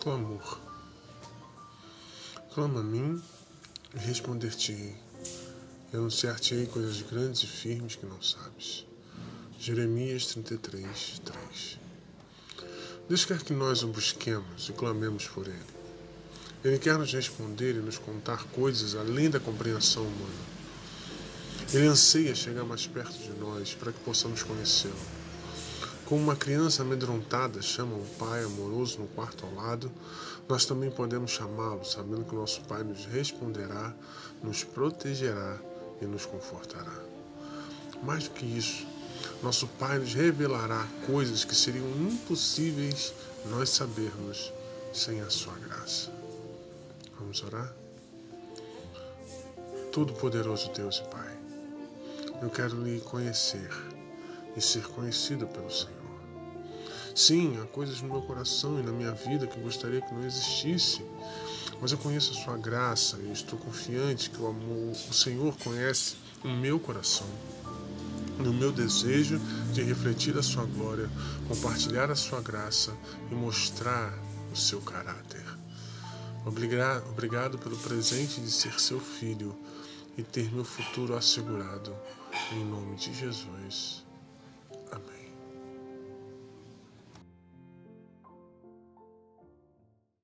Clamor. Clama a mim e responder-te-ei. Anunciar-te-ei coisas grandes e firmes que não sabes. Jeremias 33, 3. Deus quer que nós o busquemos e clamemos por Ele. Ele quer nos responder e nos contar coisas além da compreensão humana. Ele anseia chegar mais perto de nós para que possamos conhecê-lo. Como uma criança amedrontada chama um pai amoroso no quarto ao lado, nós também podemos chamá-lo, sabendo que o nosso Pai nos responderá, nos protegerá e nos confortará. Mais do que isso, nosso Pai nos revelará coisas que seriam impossíveis nós sabermos sem a sua graça. Vamos orar? Todo-Poderoso Deus e Pai, eu quero lhe conhecer e ser conhecido pelo Senhor. Sim, há coisas no meu coração e na minha vida que gostaria que não existisse, mas eu conheço a sua graça e estou confiante que o amor, o Senhor conhece o meu coração. No meu desejo de refletir a sua glória, compartilhar a sua graça e mostrar o seu caráter. Obrigado pelo presente de ser seu filho e ter meu futuro assegurado. Em nome de Jesus.